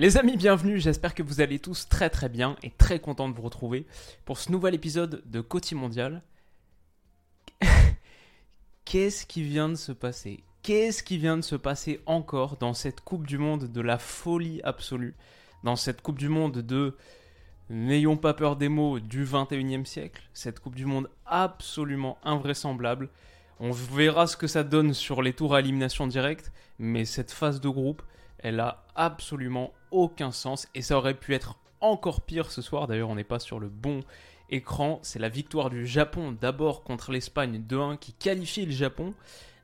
Les amis, bienvenue, j'espère que vous allez tous très très bien et très content de vous retrouver pour ce nouvel épisode de Côté Mondial. Qu'est-ce qui vient de se passer? Qu'est-ce qui vient de se passer encore dans cette Coupe du Monde de la folie absolue? Dans cette Coupe du Monde de N'ayons pas peur des mots du 21e siècle? Cette Coupe du Monde absolument invraisemblable. On verra ce que ça donne sur les tours à élimination directe, mais cette phase de groupe, elle a absolument aucun sens et ça aurait pu être encore pire ce soir. D'ailleurs, on n'est pas sur le bon écran. C'est la victoire du Japon d'abord contre l'Espagne 2-1 qui qualifie le Japon.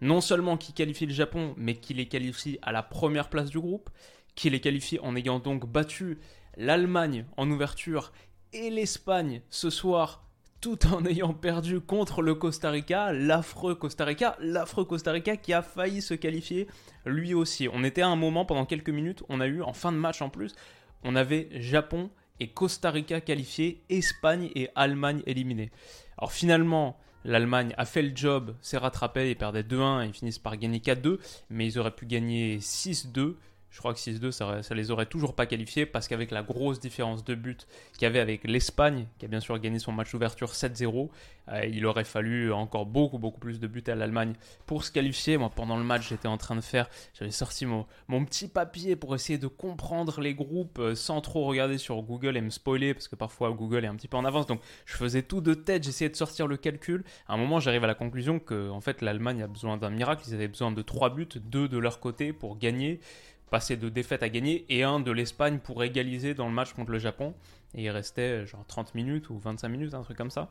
Non seulement qui qualifie le Japon, mais qui les qualifie à la première place du groupe, qui les qualifie en ayant donc battu l'Allemagne en ouverture et l'Espagne ce soir tout en ayant perdu contre le Costa Rica, l'affreux Costa Rica, l'affreux Costa Rica qui a failli se qualifier lui aussi. On était à un moment pendant quelques minutes, on a eu en fin de match en plus, on avait Japon et Costa Rica qualifiés, Espagne et Allemagne éliminés. Alors finalement, l'Allemagne a fait le job, s'est rattrapée, ils perdaient 2-1 et ils finissent par gagner 4-2, mais ils auraient pu gagner 6-2. Je crois que 6-2, ça, ça, les aurait toujours pas qualifiés parce qu'avec la grosse différence de but qu'il y avait avec l'Espagne, qui a bien sûr gagné son match d'ouverture 7-0, euh, il aurait fallu encore beaucoup, beaucoup plus de buts à l'Allemagne pour se qualifier. Moi, pendant le match, j'étais en train de faire, j'avais sorti mon, petit papier pour essayer de comprendre les groupes euh, sans trop regarder sur Google et me spoiler parce que parfois Google est un petit peu en avance. Donc, je faisais tout de tête, j'essayais de sortir le calcul. À un moment, j'arrive à la conclusion que, en fait, l'Allemagne a besoin d'un miracle. Ils avaient besoin de 3 buts, 2 de leur côté pour gagner passer de défaite à gagner et un de l'Espagne pour égaliser dans le match contre le Japon. Et il restait genre 30 minutes ou 25 minutes, un truc comme ça.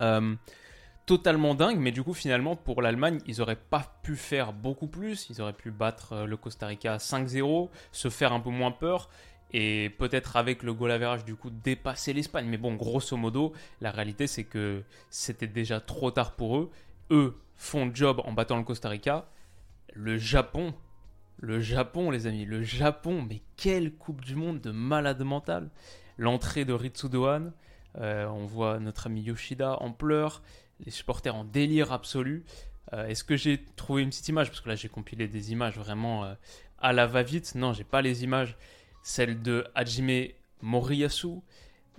Euh, totalement dingue, mais du coup finalement pour l'Allemagne, ils n'auraient pas pu faire beaucoup plus. Ils auraient pu battre euh, le Costa Rica 5-0, se faire un peu moins peur et peut-être avec le goal average du coup dépasser l'Espagne. Mais bon, grosso modo, la réalité c'est que c'était déjà trop tard pour eux. Eux font job en battant le Costa Rica. Le Japon le Japon, les amis, le Japon, mais quelle Coupe du Monde de malade mental. L'entrée de Ritsudohan, euh, on voit notre ami Yoshida en pleurs, les supporters en délire absolu. Euh, Est-ce que j'ai trouvé une petite image? Parce que là, j'ai compilé des images vraiment euh, à la va-vite. Non, j'ai pas les images. Celle de Hajime Moriyasu,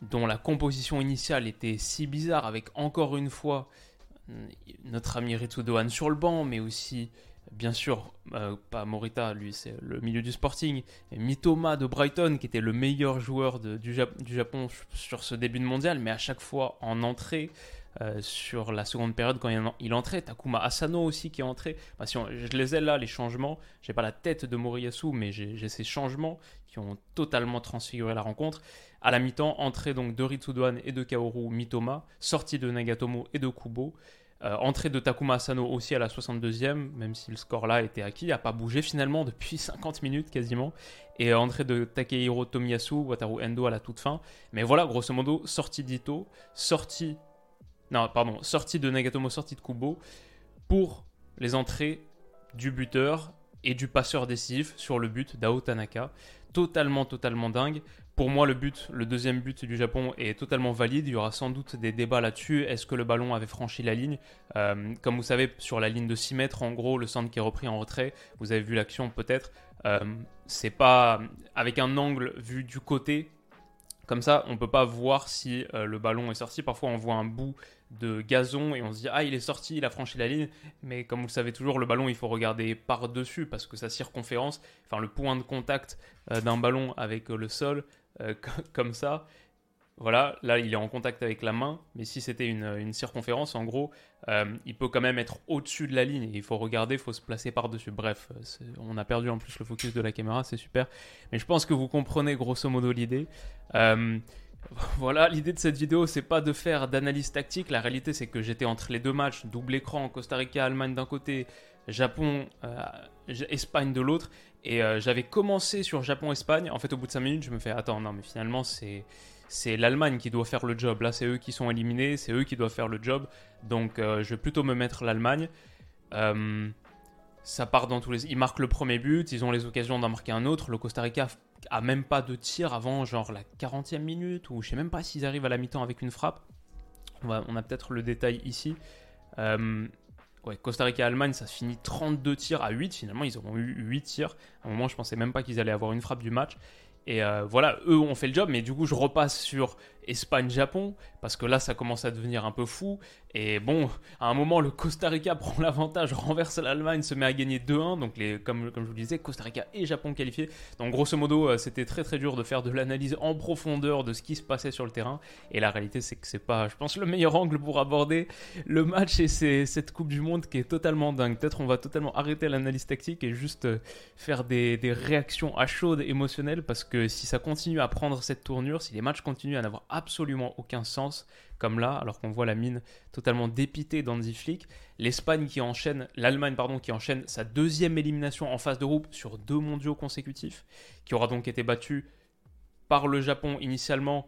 dont la composition initiale était si bizarre, avec encore une fois notre ami Ritsudohan sur le banc, mais aussi bien sûr, euh, pas Morita, lui c'est le milieu du Sporting, et Mitoma de Brighton, qui était le meilleur joueur du, Jap du, Japon sur ce début de mondial, mais à chaque fois en entrée, euh, sur la seconde période quand il, entrait, Takuma Asano aussi qui est entré. Si on, je les ai là, les changements, j'ai pas la tête de Moriyasu, mais j'ai ces changements qui ont totalement transfiguré la rencontre. À la mi-temps, entrée donc de Ritsudoan et de Kaoru Mitoma, sortie de Nagatomo et de Kubo. Euh, entrée de Takuma Asano aussi à la 62e, même si le score là était acquis, n'a pas bougé finalement depuis 50 minutes quasiment. Et entrée de Takehiro Tomiyasu, Wataru Endo à la toute fin. Mais voilà, grosso modo, sortie d'Ito, sortie. Non, pardon, sortie de Nagatomo, sortie de Kubo pour les entrées du buteur et du passeur décisif sur le but d'Ao Tanaka. Totalement, totalement dingue. Pour moi, le but, le deuxième but du Japon est totalement valide. Il y aura sans doute des débats là-dessus. Est-ce que le ballon avait franchi la ligne euh, Comme vous savez, sur la ligne de 6 mètres, en gros, le centre qui est repris en retrait, vous avez vu l'action peut-être. Euh, c'est pas avec un angle vu du côté. Comme ça, on peut pas voir si euh, le ballon est sorti. Parfois, on voit un bout de gazon et on se dit ah il est sorti, il a franchi la ligne. Mais comme vous le savez toujours, le ballon il faut regarder par dessus parce que sa circonférence, enfin le point de contact d'un ballon avec le sol, euh, comme ça. Voilà, là il est en contact avec la main, mais si c'était une, une, circonférence, en gros, euh, il peut quand même être au-dessus de la ligne. Et il faut regarder, il faut se placer par-dessus. Bref, on a perdu en plus le focus de la caméra, c'est super. Mais je pense que vous comprenez grosso modo l'idée. Voilà, l'idée de cette vidéo, c'est pas de faire d'analyse tactique. La réalité, c'est que j'étais entre les deux matchs, double écran, Costa Rica, Allemagne d'un côté, Japon, euh, Espagne de l'autre. Et euh, j'avais commencé sur Japon-Espagne. En fait, au bout de 5 minutes, je me fais attends, non, mais finalement, c'est c'est l'Allemagne qui doit faire le job. Là, c'est eux qui sont éliminés, c'est eux qui doivent faire le job. Donc, euh, je vais plutôt me mettre l'Allemagne. Euh, ça part dans tous les. Ils marquent le premier but, ils ont les occasions d'en marquer un autre. Le Costa Rica a même pas de tir avant, genre la 40e minute, ou je sais même pas s'ils arrivent à la mi-temps avec une frappe. On, a peut-être le détail ici. Euh, Costa Rica-Allemagne, ça se finit 32 tirs à 8. Finalement, ils auront eu 8 tirs. À un moment, je pensais même pas qu'ils allaient avoir une frappe du match. Et euh, voilà, eux ont fait le job, mais du coup, je repasse sur Espagne-Japon, parce que là, ça commence à devenir un peu fou. Et bon, à un moment, le Costa Rica prend l'avantage, renverse l'Allemagne, se met à gagner 2-1. Donc, les, comme, comme je vous le disais, Costa Rica et Japon qualifiés. Donc, grosso modo, euh, c'était très très dur de faire de l'analyse en profondeur de ce qui se passait sur le terrain. Et la réalité, c'est que c'est pas, je pense, le meilleur angle pour aborder le match et c'est cette Coupe du Monde qui est totalement dingue. Peut-être on va totalement arrêter l'analyse tactique et juste euh, faire des, réactions à chaudes émotionnelles, parce que si ça continue à prendre cette tournure, si les matchs continuent à n'avoir absolument aucun sens, comme là, alors qu'on voit la mine totalement dépitée d'Andy Flick. L'Espagne qui enchaîne, l'Allemagne pardon, qui enchaîne sa deuxième élimination en phase de groupe sur deux mondiaux consécutifs, qui aura donc été battue par le Japon initialement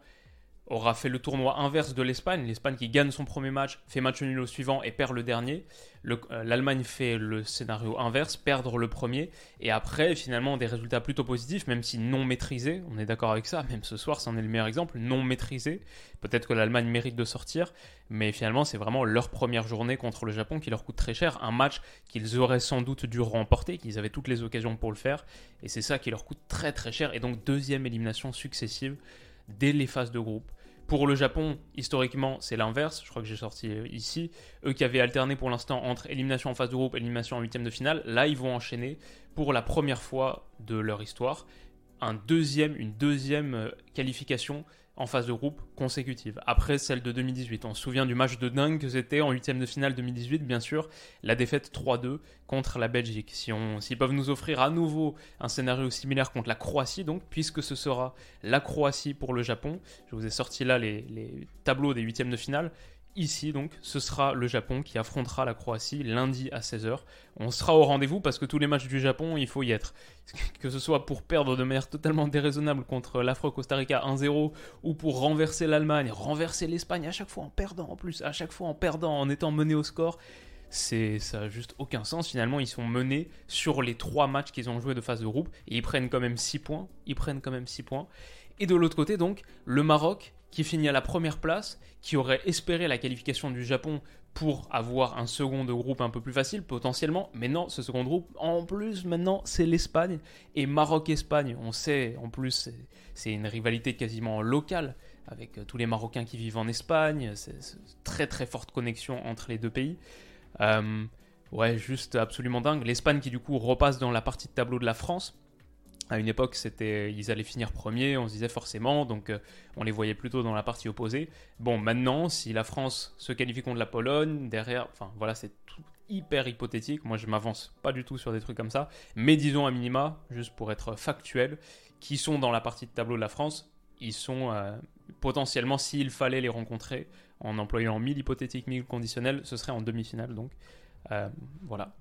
aura fait le tournoi inverse de l'Espagne. L'Espagne qui gagne son premier match, fait match nul au suivant et perd le dernier. Euh, L'Allemagne fait le scénario inverse, perdre le premier. Et après, finalement, des résultats plutôt positifs, même si non maîtrisés. On est d'accord avec ça, même ce soir, c'en est le meilleur exemple. Non maîtrisés. Peut-être que l'Allemagne mérite de sortir. Mais finalement, c'est vraiment leur première journée contre le Japon qui leur coûte très cher. Un match qu'ils auraient sans doute dû remporter, qu'ils avaient toutes les occasions pour le faire. Et c'est ça qui leur coûte très très cher. Et donc, deuxième élimination successive dès les phases de groupe. Pour le Japon, historiquement, c'est l'inverse. Je crois que j'ai sorti euh, ici. Eux qui avaient alterné pour l'instant entre élimination en phase de groupe et élimination en huitième de finale, là, ils vont enchaîner pour la première fois de leur histoire une deuxième euh, qualification en phase de groupe consécutive, après celle de 2018. On se souvient du match de dingue que c'était en huitième de finale 2018, bien sûr, la défaite 3-2 contre la Belgique. Si on, s'ils peuvent nous offrir à nouveau un scénario similaire contre la Croatie, donc, puisque ce sera la Croatie pour le Japon, je vous ai sorti là les, les tableaux des huitièmes de finale, Ici, donc, ce sera le Japon qui affrontera la Croatie lundi à 16h. On sera au rendez-vous parce que tous les matchs du Japon, il faut y être. Que ce soit pour perdre de manière totalement déraisonnable contre l'Afro-Costa Rica 1-0 ou pour renverser l'Allemagne, renverser l'Espagne à chaque fois en perdant en plus, à chaque fois en perdant, en étant mené au score. C'est, ça n'a juste aucun sens. Finalement, ils sont menés sur les trois matchs qu'ils ont joués de phase de groupe et ils prennent quand même 6 points. Ils prennent quand même 6 points. Et de l'autre côté, donc, le Maroc qui finit à la première place, qui aurait espéré la qualification du Japon pour avoir un second groupe un peu plus facile potentiellement, mais non, ce second groupe, en plus maintenant, c'est l'Espagne et Maroc-Espagne. On sait, en plus, c'est une rivalité quasiment locale avec euh, tous les Marocains qui vivent en Espagne, c'est très très forte connexion entre les deux pays. Euh, ouais, juste absolument dingue. L'Espagne qui du coup repasse dans la partie de tableau de la France à une époque, c'était, ils allaient finir premier, on se disait forcément, donc euh, on les voyait plutôt dans la partie opposée. Bon, maintenant, si la France se qualifie contre la Pologne, derrière, enfin voilà, c'est tout hyper hypothétique. Moi, je m'avance pas du tout sur des trucs comme ça, mais disons à minima, juste pour être factuel, qui sont dans la partie de tableau de la France, ils sont euh, potentiellement, s'il fallait les rencontrer, en employant 1000 hypothétiques, 1000 conditionnels, ce serait en demi-finale, donc euh, voilà.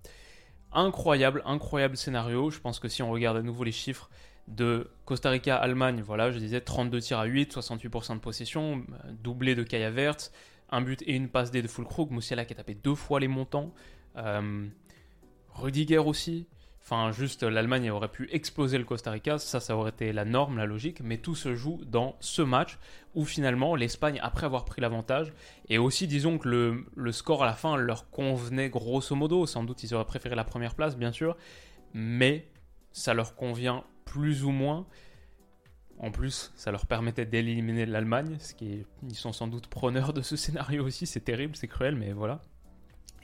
Incroyable, incroyable scénario. Je pense que si on regarde à nouveau les chiffres de Costa Rica, Allemagne, voilà, je disais 32 tirs à 8, 68% de possession, doublé de Kaya Vert, un but et une passe D de Fulkrug, Moussiala qui a tapé deux fois les montants, euh, Rudiger aussi, Enfin, juste l'Allemagne aurait pu exploser le Costa Rica, ça, ça aurait été la norme, la logique, mais tout se joue dans ce match où finalement l'Espagne, après avoir pris l'avantage, et aussi disons que le, score à la fin leur convenait grosso modo, sans doute ils auraient préféré la première place, bien sûr, mais ça leur convient plus ou moins. En plus, ça leur permettait d'éliminer l'Allemagne, ce qui est, ils sont sans doute preneurs de ce scénario aussi, c'est terrible, c'est cruel, mais voilà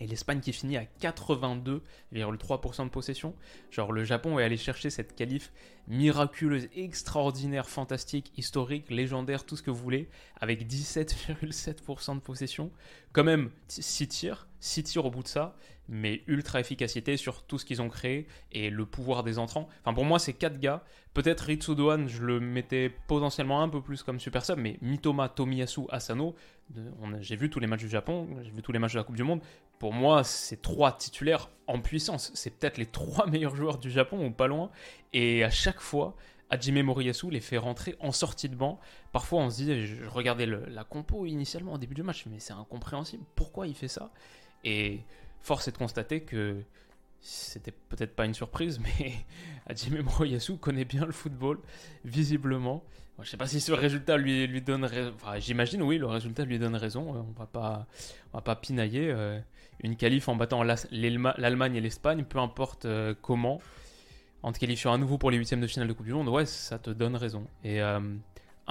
et l'Espagne qui finit à 82,3% de possession. Genre le Japon est allé chercher cette qualif miraculeuse, extraordinaire, fantastique, historique, légendaire, tout ce que vous voulez, avec 17,7% de possession. Quand même 6 tirs, 6 tirs au bout de ça, mais ultra efficacité sur tout ce qu'ils ont créé et le pouvoir des entrants. Enfin, pour moi, ces quatre gars, peut-être Ritsu Doan, je le mettais potentiellement un peu plus comme super sub, mais Mitoma, Tomiyasu, Asano, j'ai vu tous les matchs du Japon, j'ai vu tous les matchs de la Coupe du Monde. Pour moi, c'est trois titulaires en puissance. C'est peut-être les trois meilleurs joueurs du Japon ou pas loin. Et à chaque fois, Hajime Moriyasu les fait rentrer en sortie de banc. Parfois, on se dit, je regardais la compo initialement au début du match, mais c'est incompréhensible. Pourquoi il fait ça? Et force est de constater que c'était peut-être pas une surprise, mais Hajime Moriyasu connaît bien le football, visiblement. Je sais pas si ce résultat lui, lui donne raison. J'imagine, oui, le résultat lui donne raison. On va pas, va pas pinailler. Euh, une qualif en battant l'Allemagne et l'Espagne, peu importe euh, comment en te qualifiant à nouveau pour les huitièmes de finale de Coupe du Monde, ouais, ça te donne raison. Et euh,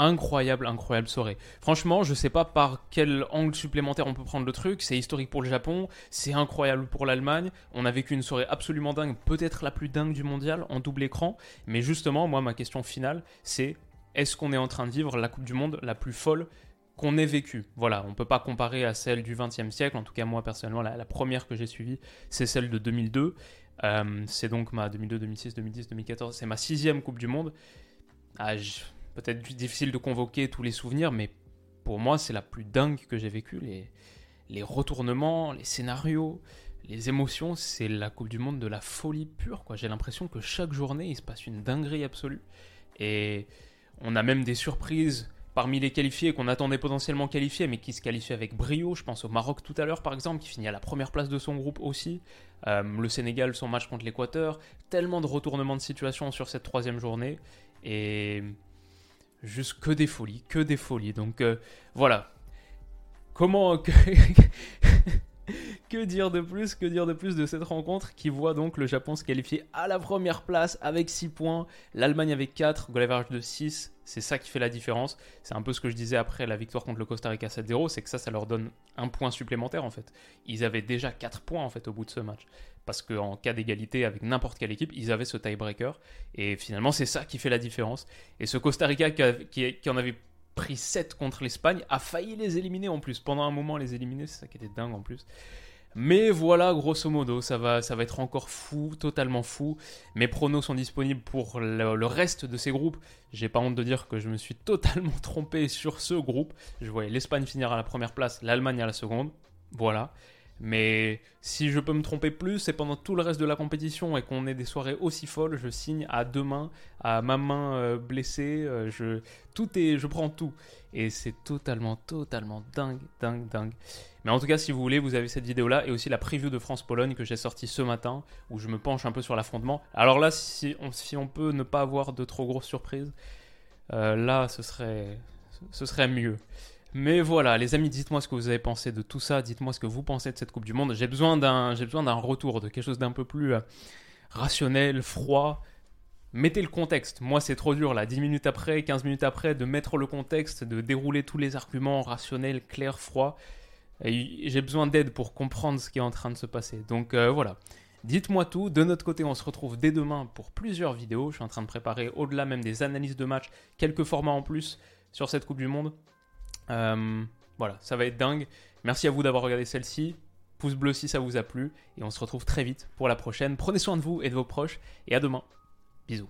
incroyable, incroyable soirée. Franchement, je sais pas par quel angle supplémentaire on peut prendre le truc. C'est historique pour le Japon, c'est incroyable pour l'Allemagne. On a vécu une soirée absolument dingue, peut-être la plus dingue du mondial en double écran. Mais justement, moi, ma question finale, c'est est-ce qu'on est en train de vivre la Coupe du Monde la plus folle qu'on ait vécue Voilà, on peut pas comparer à celle du XXe siècle. En tout cas, moi personnellement, la, première que j'ai suivie, c'est celle de 2002. Euh, c'est donc ma 2002, 2006, 2010, 2014. C'est ma sixième Coupe du Monde. Ah, Peut-être difficile de convoquer tous les souvenirs, mais pour moi, c'est la plus dingue que j'ai vécue. Les, retournements, les scénarios, les émotions, c'est la Coupe du Monde de la folie pure. J'ai l'impression que chaque journée, il se passe une dinguerie absolue. Et on a même des surprises parmi les qualifiés qu'on attendait potentiellement qualifiés, mais qui se qualifient avec brio. Je pense au Maroc tout à l'heure, par exemple, qui finit à la première place de son groupe aussi. Euh, le Sénégal, son match contre l'Équateur. Tellement de retournements de situation sur cette troisième journée. Et juste que des folies, que des folies. Donc euh, voilà. Comment. que dire de plus Que dire de plus de cette rencontre qui voit donc le Japon se qualifier à la première place avec 6 points, l'Allemagne avec 4, goal de 6. C'est ça qui fait la différence. C'est un peu ce que je disais après la victoire contre le Costa Rica 7-0, c'est que ça, ça leur donne un point supplémentaire en fait. Ils avaient déjà 4 points en fait au bout de ce match. Parce qu'en cas d'égalité avec n'importe quelle équipe, ils avaient ce tiebreaker. Et finalement, c'est ça qui fait la différence. Et ce Costa Rica qui en avait pris 7 contre l'Espagne a failli les éliminer en plus. Pendant un moment, les éliminer, c'est ça qui était dingue en plus. Mais voilà, grosso modo, ça va, ça va être encore fou, totalement fou. Mes pronos sont disponibles pour le, reste de ces groupes. J'ai pas honte de dire que je me suis totalement trompé sur ce groupe. Je voyais l'Espagne finir à la première place, l'Allemagne à la seconde. Voilà. Mais si je peux me tromper plus, c'est pendant tout le reste de la compétition et qu'on ait des soirées aussi folles, je signe à deux mains, à ma main euh, blessée, euh, je, tout est, je prends tout. Et c'est totalement, totalement dingue, dingue, dingue. Mais en tout cas, si vous voulez, vous avez cette vidéo-là et aussi la preview de France-Pologne que j'ai sortie ce matin, où je me penche un peu sur l'affrontement. Alors là, si on, peut ne pas avoir de trop grosses surprises, euh, là, ce serait, ce serait mieux. Mais voilà, les amis, dites-moi ce que vous avez pensé de tout ça. Dites-moi ce que vous pensez de cette Coupe du Monde. J'ai besoin d'un, retour, de quelque chose d'un peu plus euh, rationnel, froid. Mettez le contexte. Moi, c'est trop dur là. 10 minutes après, 15 minutes après, de mettre le contexte, de dérouler tous les arguments rationnels, clairs, froids. J'ai besoin d'aide pour comprendre ce qui est en train de se passer. Donc euh, voilà. Dites-moi tout. De notre côté, on se retrouve dès demain pour plusieurs vidéos. Je suis en train de préparer, au-delà même des analyses de match, quelques formats en plus sur cette Coupe du Monde. Euh, voilà, ça va être dingue. Merci à vous d'avoir regardé celle-ci. Pouce bleu si ça vous a plu. Et on se retrouve très vite pour la prochaine. Prenez soin de vous et de vos proches. Et à demain. Bisous.